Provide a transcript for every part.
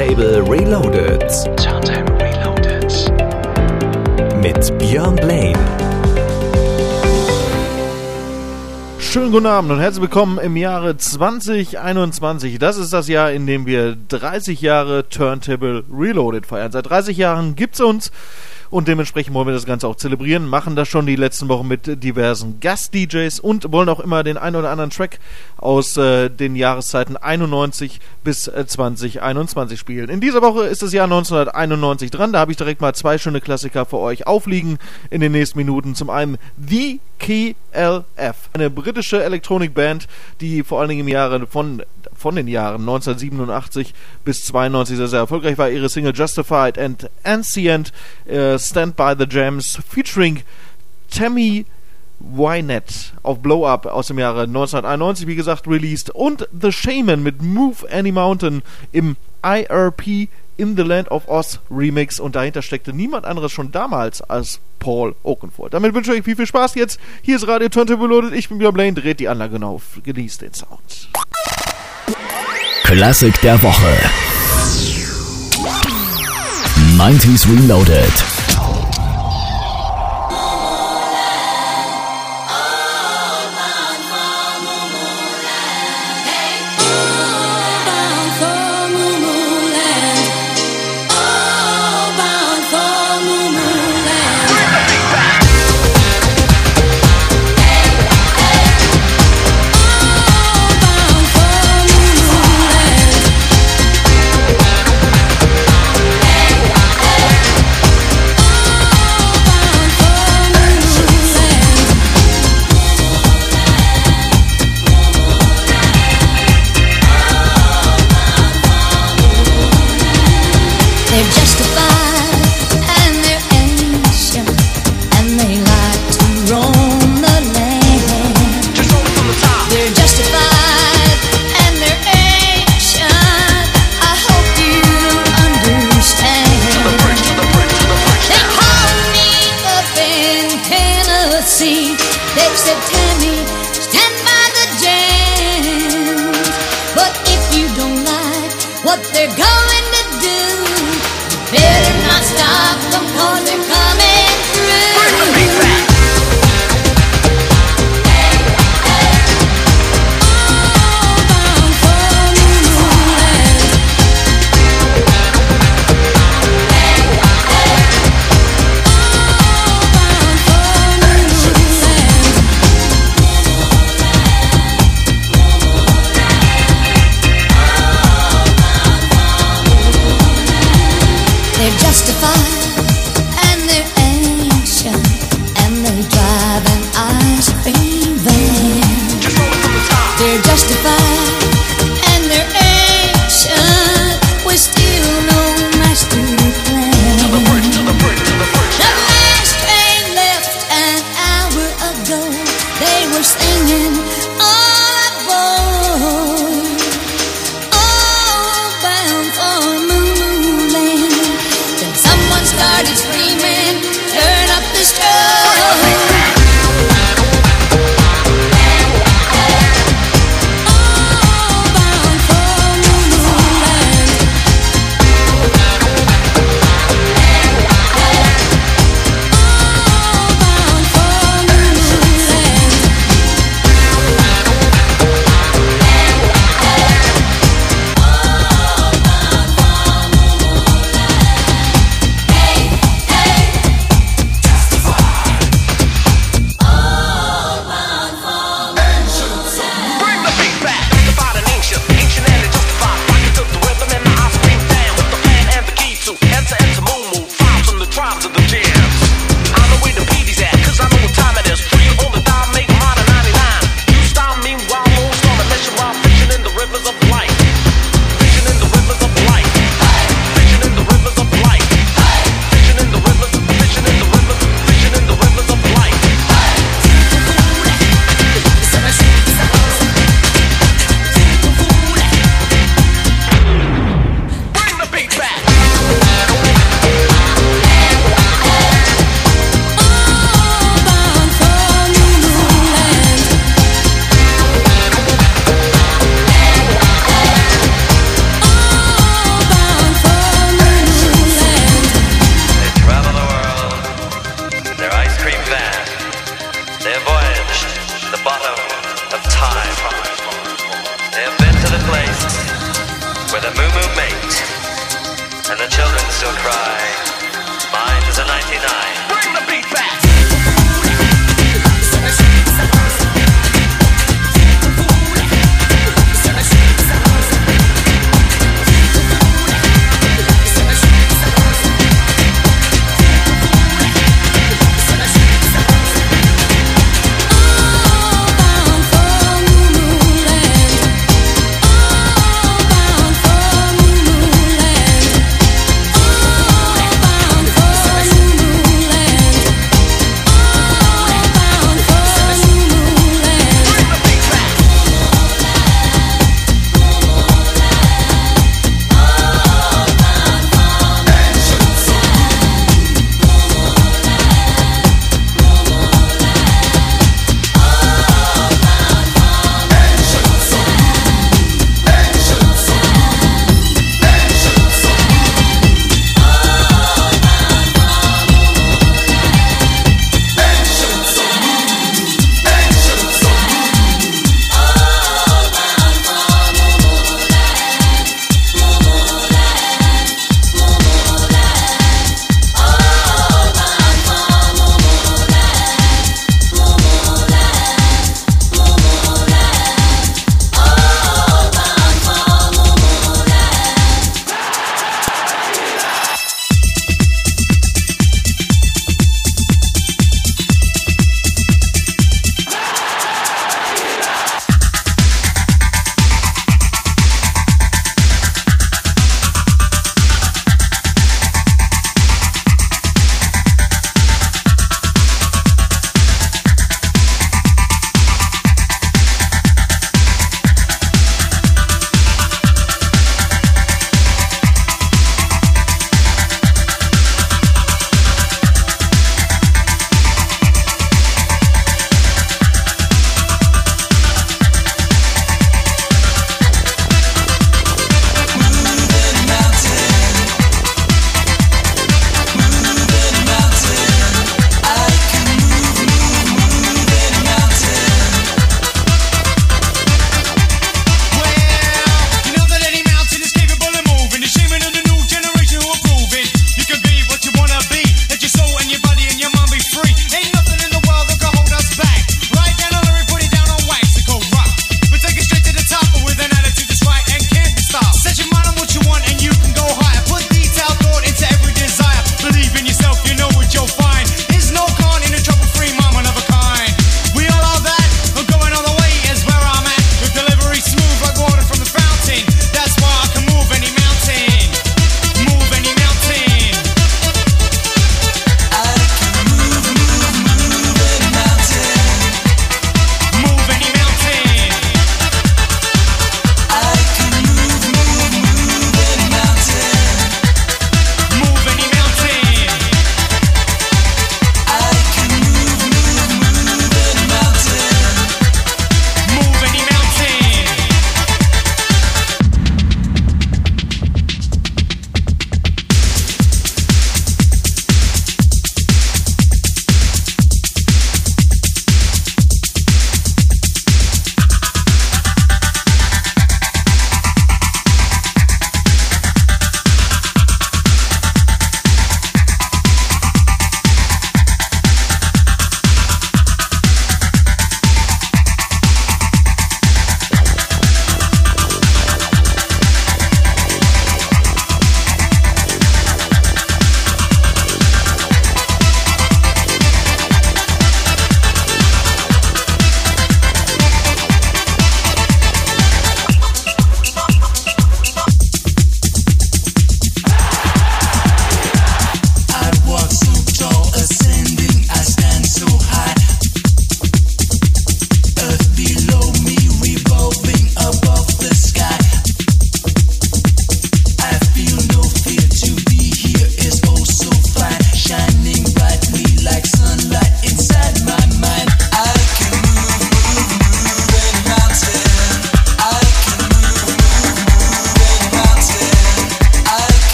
Turntable Reloaded. Turntable Reloaded. Mit Björn Blaine. Schönen guten Abend und herzlich willkommen im Jahre 2021. Das ist das Jahr, in dem wir 30 Jahre Turntable Reloaded feiern. Seit 30 Jahren gibt es uns und dementsprechend wollen wir das Ganze auch zelebrieren, machen das schon die letzten Wochen mit diversen Gast-DJs und wollen auch immer den einen oder anderen Track aus äh, den Jahreszeiten 91 bis äh, 2021 spielen. In dieser Woche ist das Jahr 1991 dran, da habe ich direkt mal zwei schöne Klassiker für euch aufliegen in den nächsten Minuten. Zum einen The KLF, eine britische Elektronikband, die vor allen Dingen im Jahre von von den Jahren 1987 bis 92 sehr, sehr erfolgreich war. Ihre Single Justified and Ancient äh, Stand by the Jams featuring Tammy Wynette auf Blow Up aus dem Jahre 1991, wie gesagt, released und The Shaman mit Move Any Mountain im IRP in the Land of Oz Remix und dahinter steckte niemand anderes schon damals als Paul Oakenfold. Damit wünsche ich euch viel, viel Spaß jetzt. Hier ist Radio Turntable Loaded. Ich bin Björn Blaine. Dreht die Anlage auf. Genießt den Sound. Klassik der Woche. 90s Reloaded. window, they were singing. time. They have been to the place where the moo moo mate and the children still cry. Mine is a 99.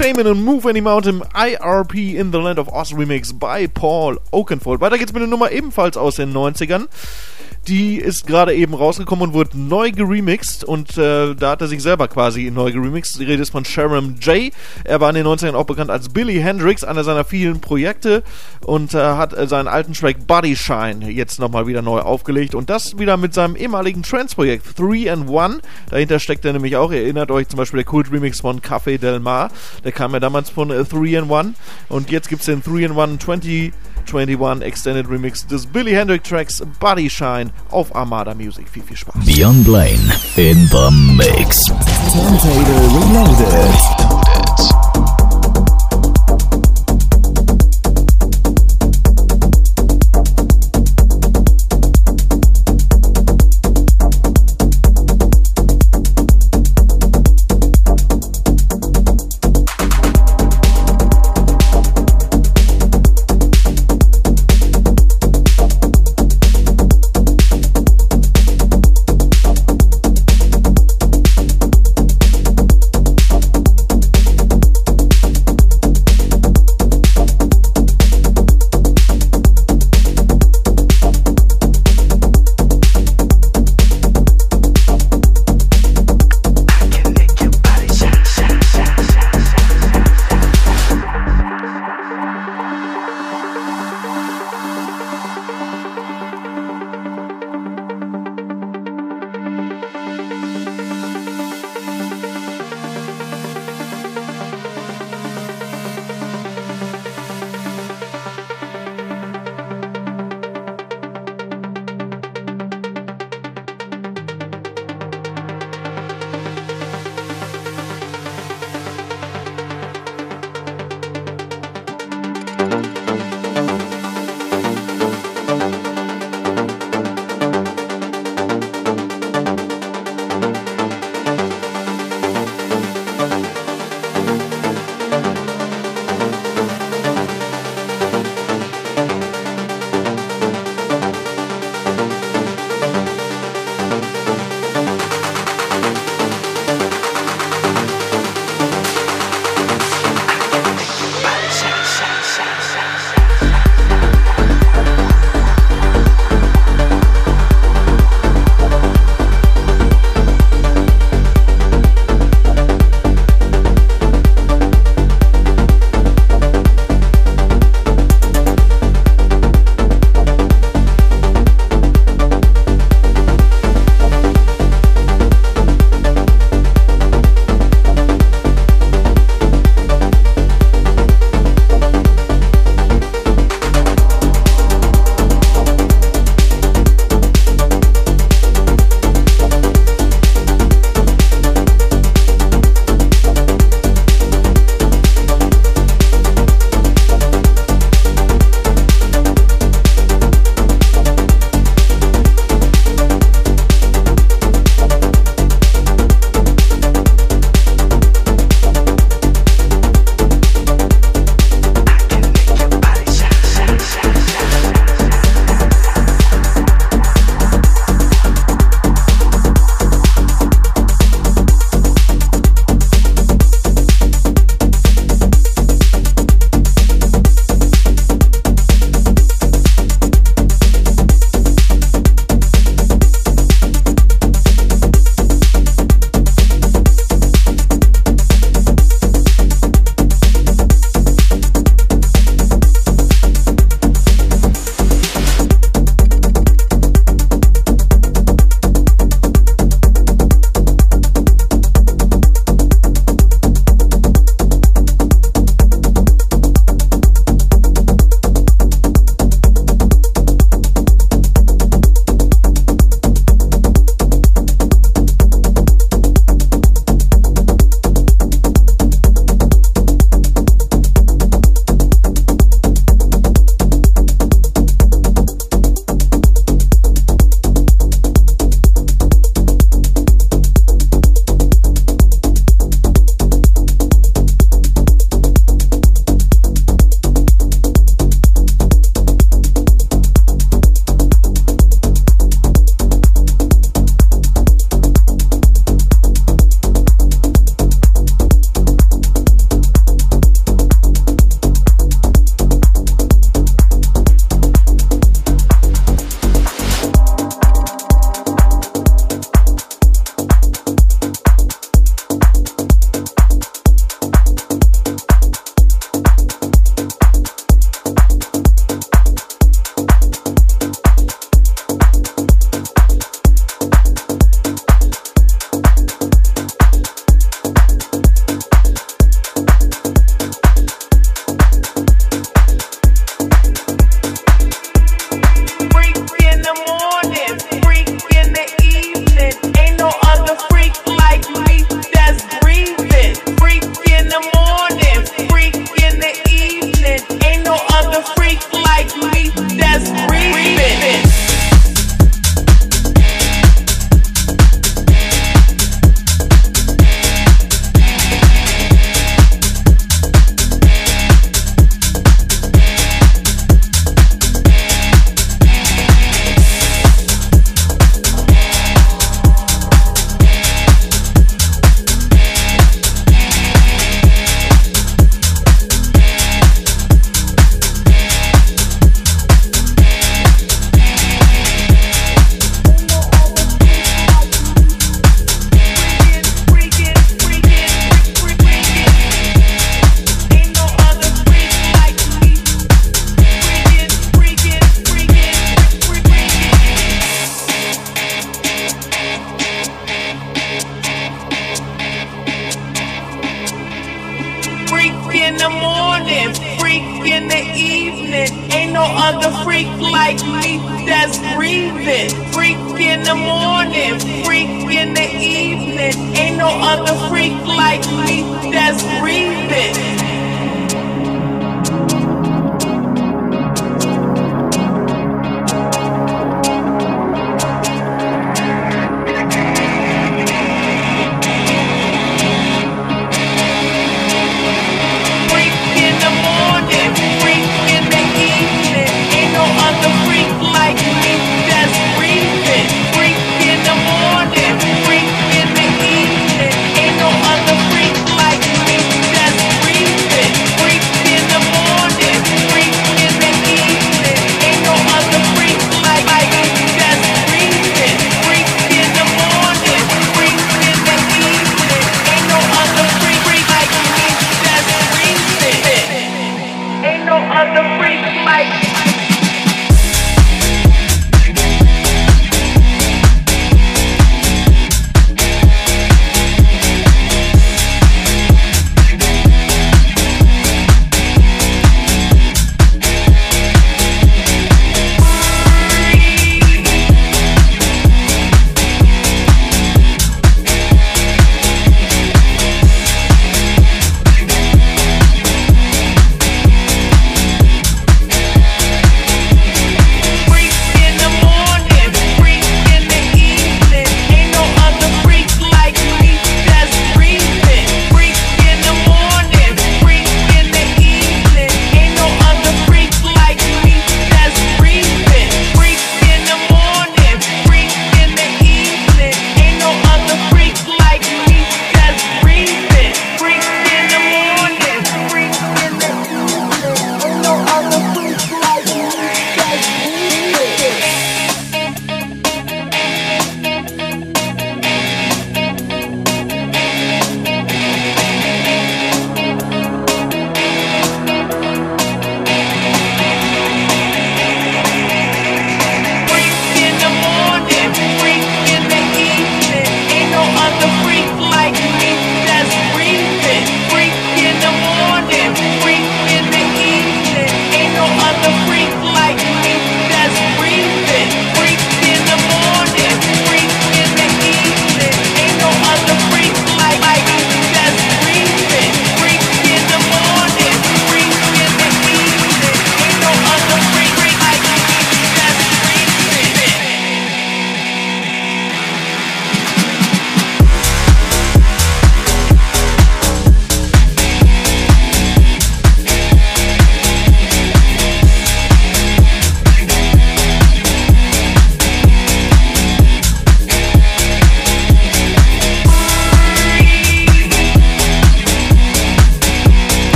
mit einem Move Any Mountain IRP in the Land of Oz Remix by Paul Oakenfold. Weiter geht's mit einer Nummer ebenfalls aus den 90ern. Die ist gerade eben rausgekommen und wurde neu geremixed und äh, da hat er sich selber quasi neu geremixed. Die Rede ist von Sharon J. Er war in den 90ern auch bekannt als Billy Hendrix, einer seiner vielen Projekte und äh, hat äh, seinen alten Track Body Shine jetzt nochmal wieder neu aufgelegt und das wieder mit seinem ehemaligen Trance-Projekt 3 and 1. Dahinter steckt er nämlich auch, ihr erinnert euch zum Beispiel der Kult-Remix von Café Del Mar, der kam ja damals von äh, 3 and 1 und jetzt gibt es den 3 and 1 20 21 Extended Remix des Billy Hendrix Tracks Body Shine auf Armada Music. Viel, viel Spaß. Beyond Blaine in the mix. Turntable Reloaded.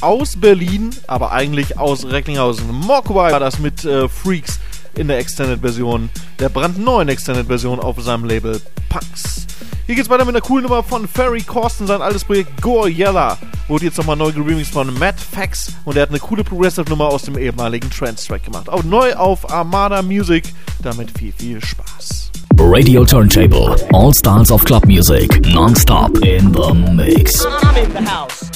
Aus Berlin, aber eigentlich aus Recklinghausen. Mogwai war das mit äh, Freaks in der Extended-Version, der brandneuen Extended-Version auf seinem Label Punks. Hier geht's weiter mit einer coolen Nummer von Ferry Corsten, sein altes Projekt Gore Yella. Wurde jetzt nochmal neu geremixed von Matt Fax und er hat eine coole Progressive-Nummer aus dem ehemaligen Trance-Track gemacht. Auch neu auf Armada Music. Damit viel, viel Spaß. Radio Turntable. All styles of club music. Non-stop in the mix. I'm in the house.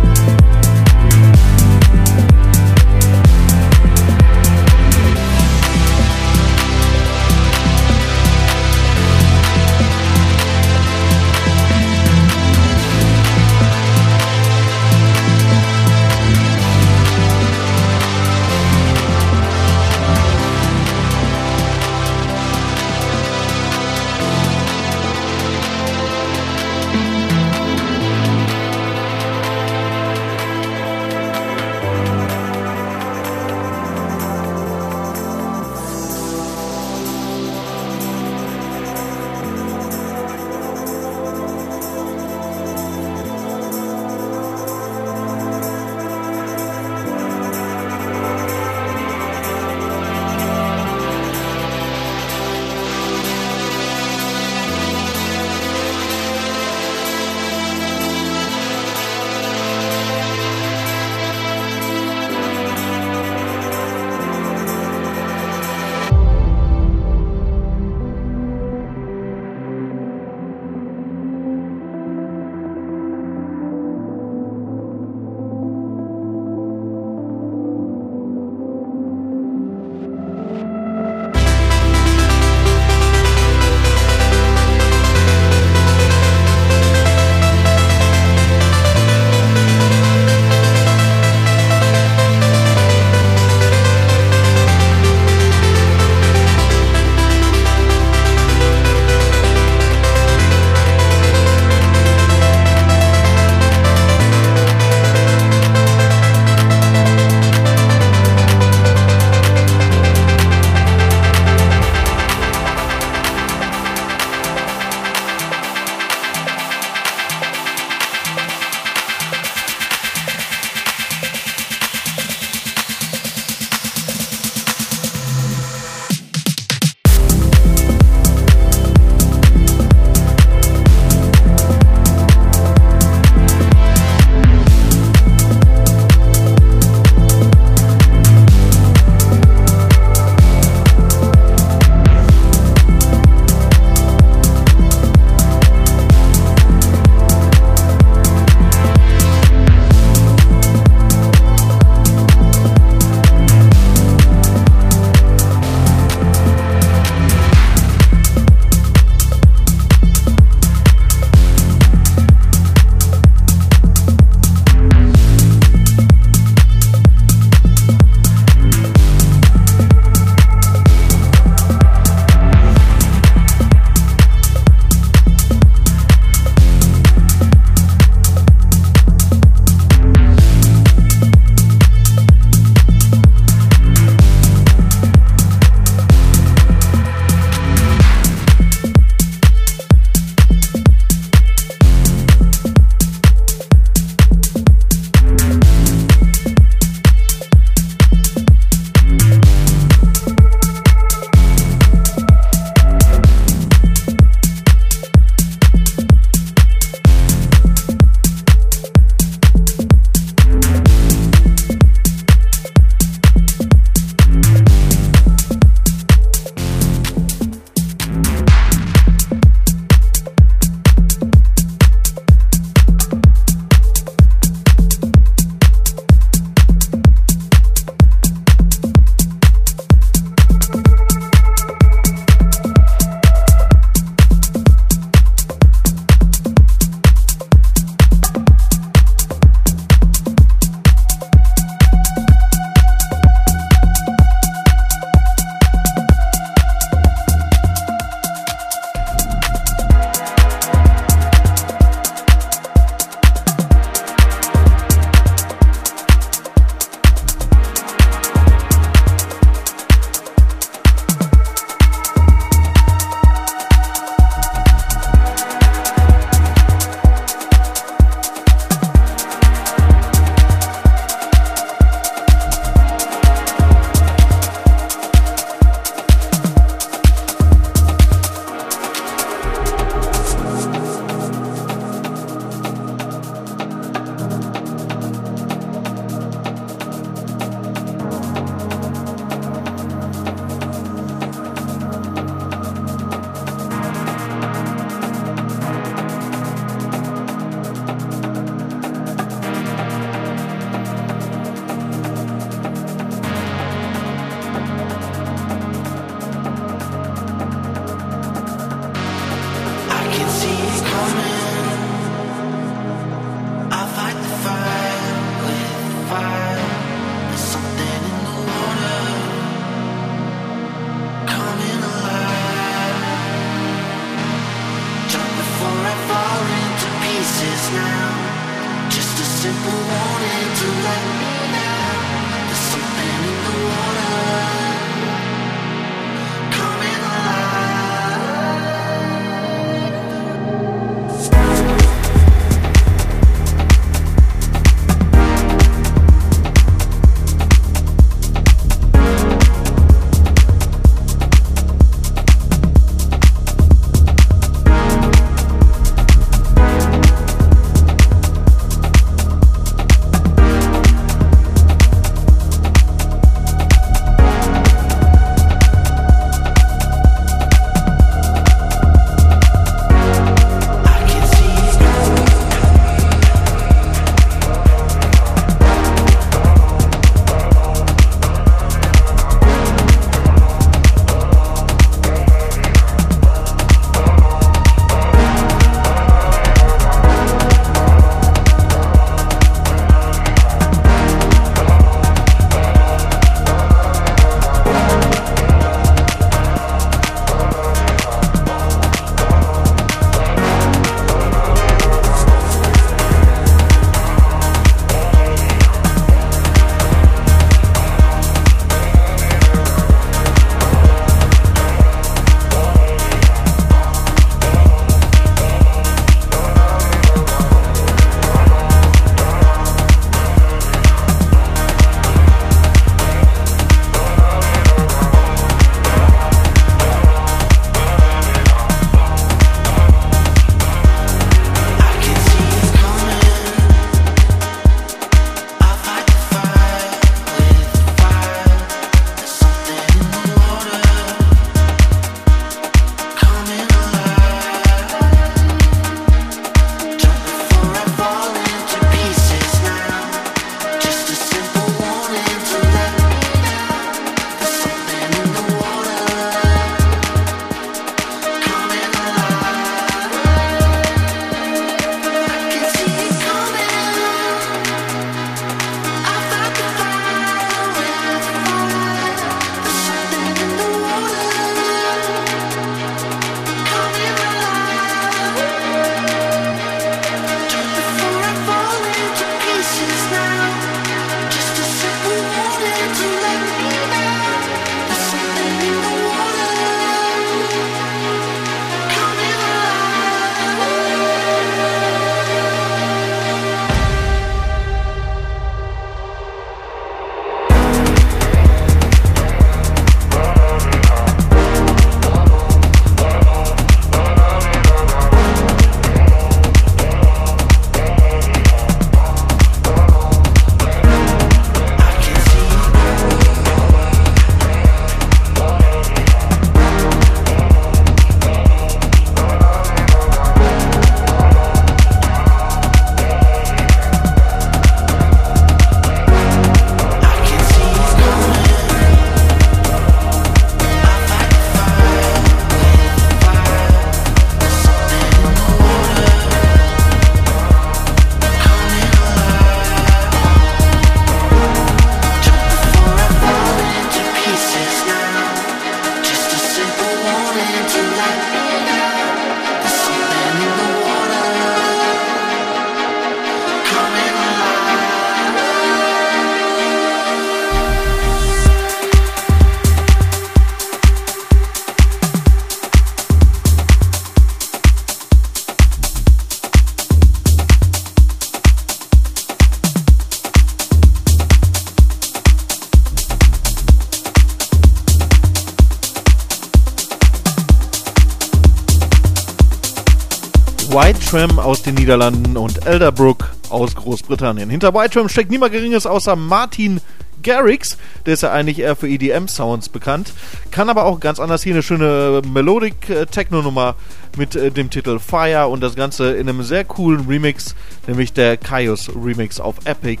Den Niederlanden und Elderbrook aus Großbritannien. Hinter White steckt niemand Geringes außer Martin Garrix, der ist ja eigentlich eher für EDM-Sounds bekannt, kann aber auch ganz anders hier eine schöne Melodic-Techno-Nummer mit äh, dem Titel Fire und das Ganze in einem sehr coolen Remix, nämlich der Kaios Remix auf Epic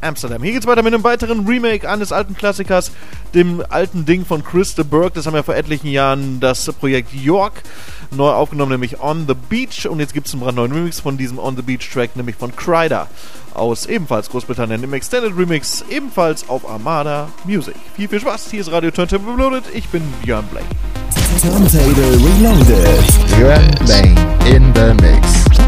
Amsterdam. Hier geht's weiter mit einem weiteren Remake eines alten Klassikers, dem alten Ding von Chris de Burgh. Das haben wir vor etlichen Jahren das Projekt York neu aufgenommen, nämlich On the Beach. Und jetzt gibt es einen brandneuen Remix von diesem On the Beach Track, nämlich von Kryder aus ebenfalls Großbritannien im Extended Remix, ebenfalls auf Armada Music. Viel, viel Spaß. Hier ist Radio Turntable Reloaded. Ich bin Björn Blake. Turntable Reloaded. Björn Blaine in the mix.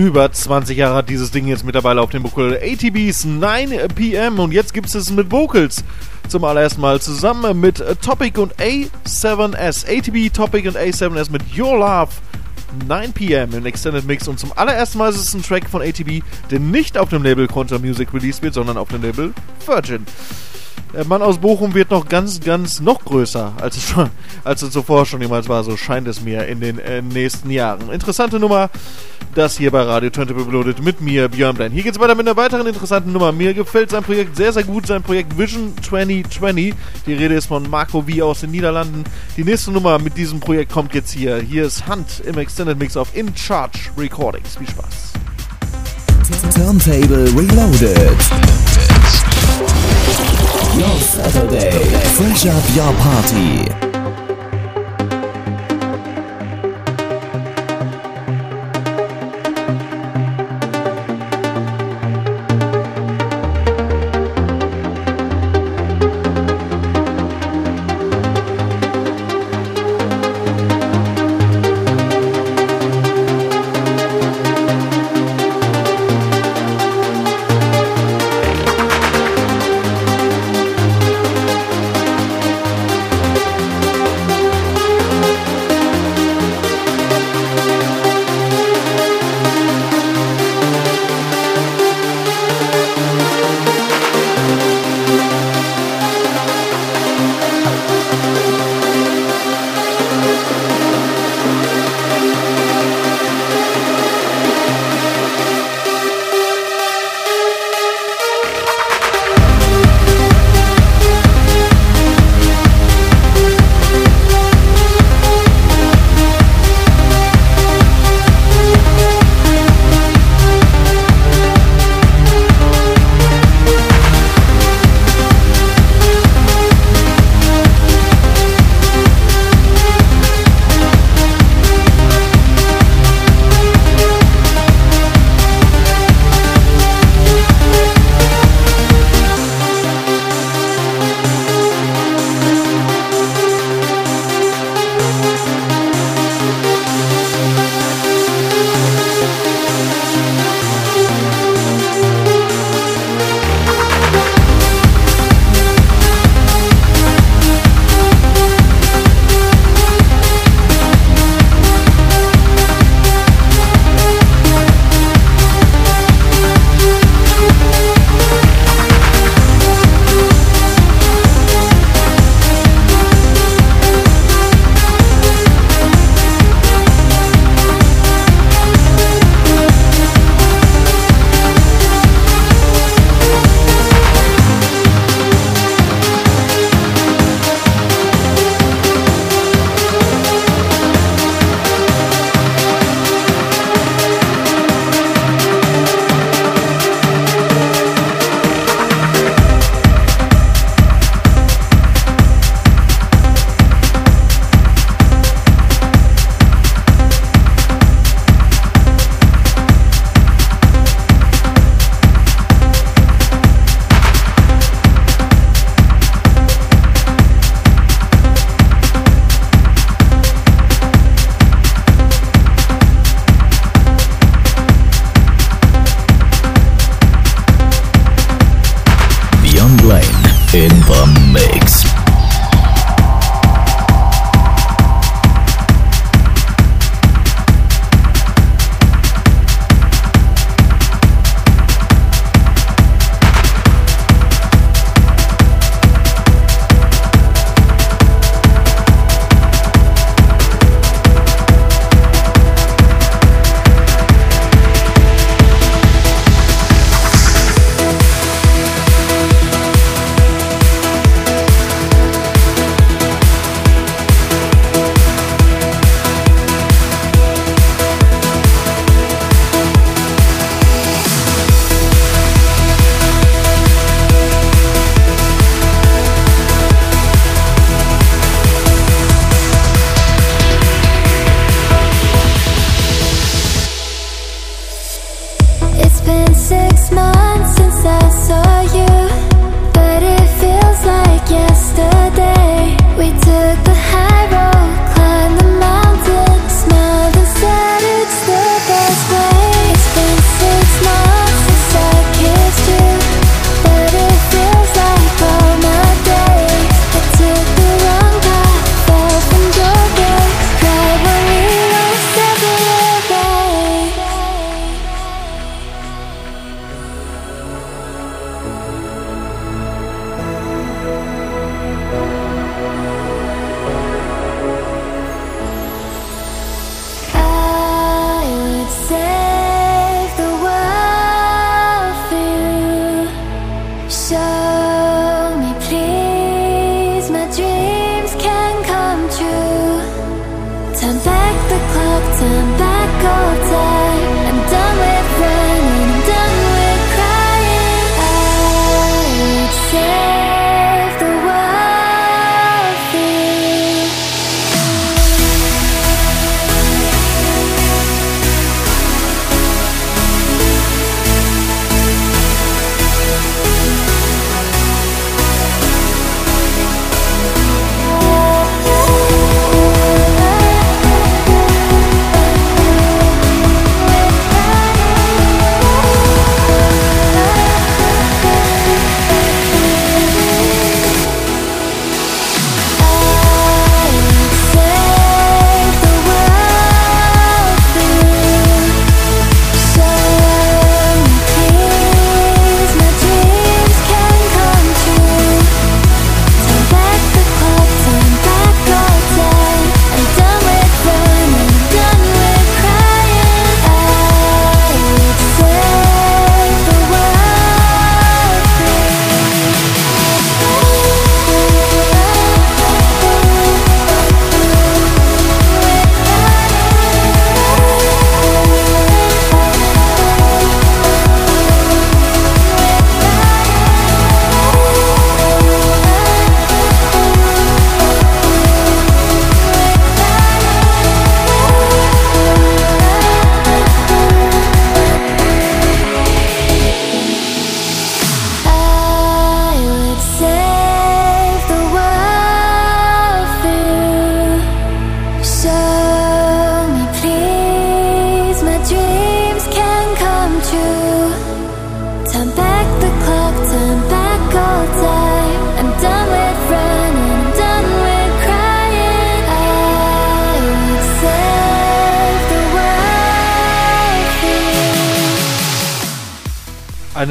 Über 20 Jahre hat dieses Ding jetzt mittlerweile auf dem Buckel. ATBs 9 PM und jetzt gibt es mit Vocals zum allerersten Mal zusammen mit Topic und A7S. ATB, Topic und A7S mit Your Love 9 PM im Extended Mix und zum allerersten Mal ist es ein Track von ATB, der nicht auf dem Label Contra Music released wird, sondern auf dem Label Virgin. Der Mann aus Bochum wird noch ganz, ganz noch größer, als es, schon, als es zuvor schon jemals war, so scheint es mir in den äh, nächsten Jahren. Interessante Nummer, das hier bei Radio Turntable Reloaded mit mir, Björn Blein. Hier geht's weiter mit einer weiteren interessanten Nummer. Mir gefällt sein Projekt sehr, sehr gut, sein Projekt Vision 2020. Die Rede ist von Marco V aus den Niederlanden. Die nächste Nummer mit diesem Projekt kommt jetzt hier. Hier ist Hunt im Extended Mix auf In Charge Recordings. Viel Spaß. Turntable Reloaded. Your Saturday. Fresh up your party.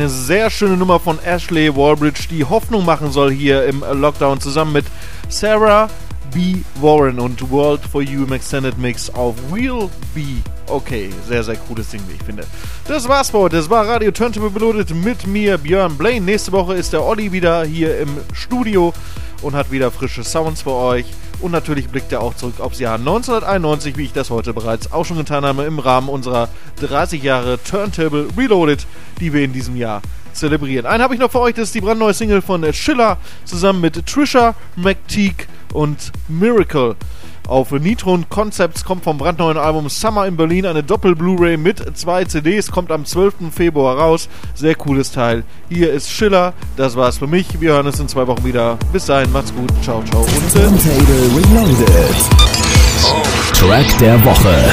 Sehr schöne Nummer von Ashley Wallbridge, die Hoffnung machen soll hier im Lockdown zusammen mit Sarah B. Warren und World for You im Extended Mix auf Will Be Okay. Sehr, sehr cooles Ding, wie ich finde. Das war's für heute. Das war Radio Turntable Reloaded mit mir, Björn Blaine. Nächste Woche ist der Olli wieder hier im Studio und hat wieder frische Sounds für euch. Und natürlich blickt er auch zurück aufs Jahr 1991, wie ich das heute bereits auch schon getan habe, im Rahmen unserer 30 Jahre Turntable Reloaded, die wir in diesem Jahr zelebrieren. Einen habe ich noch für euch, das ist die brandneue Single von Schiller zusammen mit Trisha McTeague und Miracle. Auf Nitron Concepts kommt vom brandneuen Album Summer in Berlin eine Doppel-Blu-ray mit zwei CDs, kommt am 12. Februar raus. Sehr cooles Teil. Hier ist Schiller, das war's für mich. Wir hören uns in zwei Wochen wieder. Bis dahin, macht's gut. Ciao, ciao und. Track der Woche.